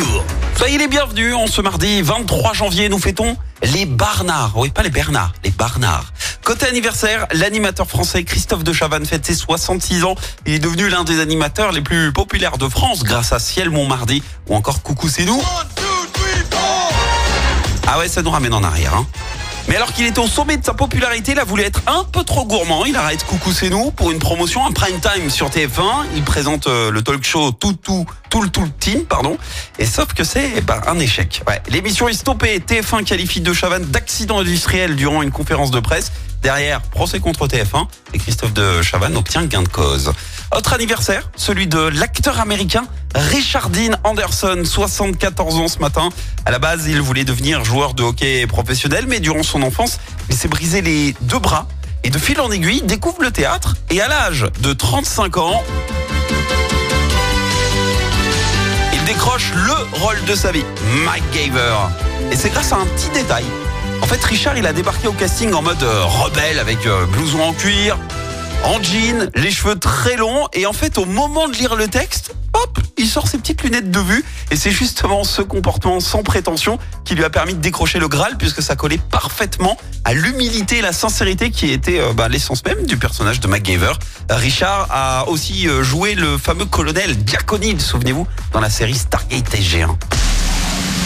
jour. Soyez les bienvenus, en ce mardi 23 janvier, nous fêtons les Barnards. Oui, pas les Bernards, les Barnards. Côté anniversaire, l'animateur français Christophe de Chavannes fête ses 66 ans. Il est devenu l'un des animateurs les plus populaires de France grâce à Ciel Montmardi ou encore Coucou c'est nous. Ah ouais, ça nous ramène en arrière. Hein. Mais alors qu'il était au sommet de sa popularité, il a voulu être un peu trop gourmand. Il arrête Coucou c'est nous pour une promotion, un prime time sur TF1. Il présente euh, le talk show tout tout le tout team, pardon. Et sauf que c'est eh ben, un échec. L'émission est stoppée. TF1 qualifie De Chavannes d'accident industriel durant une conférence de presse. Derrière, procès contre TF1 et Christophe de Chavannes obtient gain de cause. Autre anniversaire, celui de l'acteur américain Richard Dean Anderson, 74 ans ce matin. À la base, il voulait devenir joueur de hockey professionnel, mais durant son enfance, il s'est brisé les deux bras. Et de fil en aiguille, découvre le théâtre. Et à l'âge de 35 ans, le rôle de sa vie, MacGyver. Et c'est grâce à un petit détail. En fait, Richard, il a débarqué au casting en mode euh, rebelle avec euh, blouson en cuir, en jean, les cheveux très longs. Et en fait, au moment de lire le texte, hop, il sort ses petites lunettes de vue. Et c'est justement ce comportement sans prétention qui lui a permis de décrocher le Graal, puisque ça collait parfaitement à l'humilité et la sincérité qui était euh, bah, l'essence même du personnage de MacGyver. Richard a aussi euh, joué le fameux colonel Diaconide, souvenez-vous, dans la série Stargate SG1.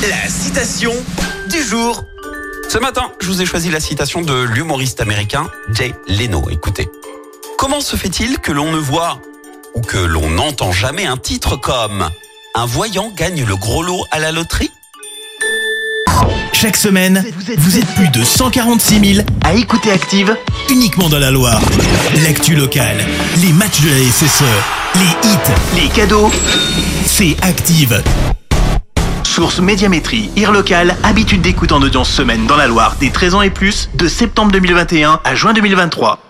La citation du jour. Ce matin, je vous ai choisi la citation de l'humoriste américain Jay Leno. Écoutez. Comment se fait-il que l'on ne voit ou que l'on n'entend jamais un titre comme Un voyant gagne le gros lot à la loterie Chaque semaine, vous êtes plus de 146 000 à écouter Active uniquement dans la Loire. L'actu locale, les matchs de la SSE, les hits, les cadeaux, c'est Active. Source Médiamétrie, IR local, habitude d'écoute en audience semaine dans la Loire des 13 ans et plus, de septembre 2021 à juin 2023.